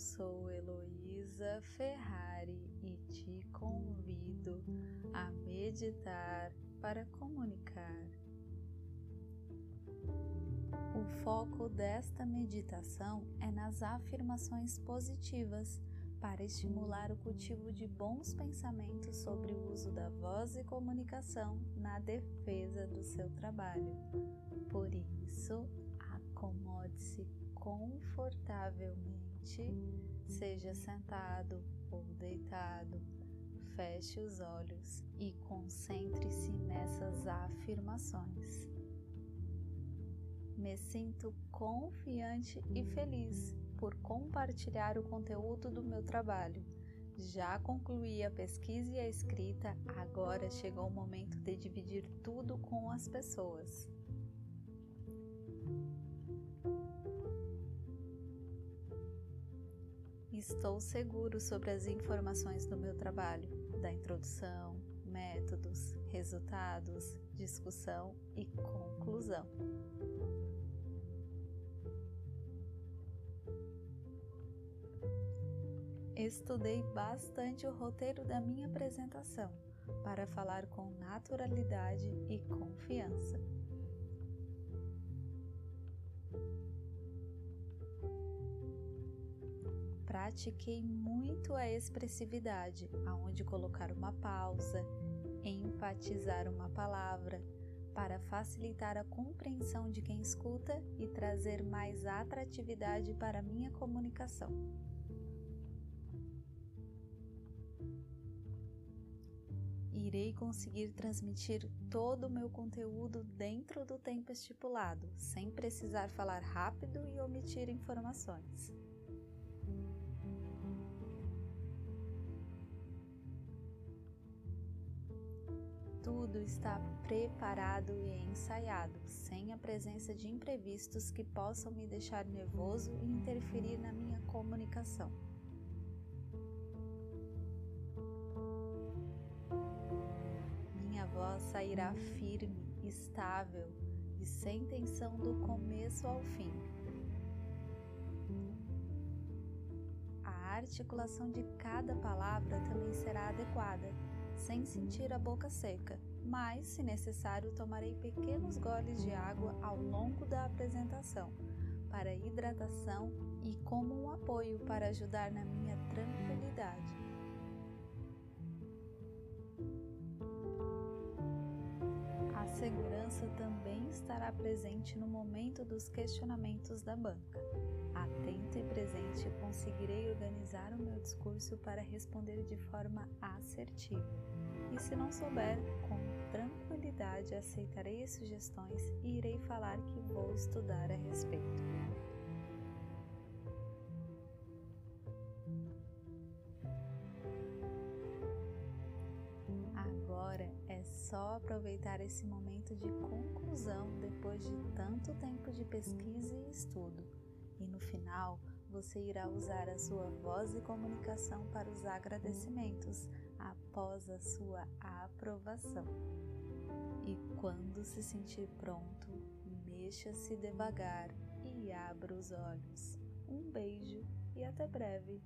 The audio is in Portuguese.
sou Heloísa Ferrari e te convido a meditar para comunicar. O foco desta meditação é nas afirmações positivas para estimular o cultivo de bons pensamentos sobre o uso da voz e comunicação na defesa do seu trabalho. Por isso, acomode-se confortavelmente, seja sentado ou deitado, feche os olhos e concentre-se nessas afirmações. Me sinto confiante e feliz por compartilhar o conteúdo do meu trabalho. Já concluí a pesquisa e a escrita, agora chegou o momento de dividir tudo com as pessoas. Estou seguro sobre as informações do meu trabalho, da introdução, métodos, resultados, discussão e conclusão. Estudei bastante o roteiro da minha apresentação para falar com naturalidade e confiança. Pratiquei muito a expressividade, aonde colocar uma pausa, enfatizar uma palavra, para facilitar a compreensão de quem escuta e trazer mais atratividade para minha comunicação. irei conseguir transmitir todo o meu conteúdo dentro do tempo estipulado, sem precisar falar rápido e omitir informações. Está preparado e ensaiado, sem a presença de imprevistos que possam me deixar nervoso e interferir na minha comunicação. voz sairá firme, estável e sem tensão do começo ao fim. A articulação de cada palavra também será adequada, sem sentir a boca seca, mas, se necessário, tomarei pequenos goles de água ao longo da apresentação, para hidratação e como um apoio para ajudar na minha tranquilidade. segurança também estará presente no momento dos questionamentos da banca. Atento e presente, conseguirei organizar o meu discurso para responder de forma assertiva. E se não souber, com tranquilidade aceitarei as sugestões e irei falar que vou estudar a respeito. Agora é só aproveitar esse momento de conclusão depois de tanto tempo de pesquisa e estudo. E no final, você irá usar a sua voz e comunicação para os agradecimentos após a sua aprovação. E quando se sentir pronto, mexa-se devagar e abra os olhos. Um beijo e até breve!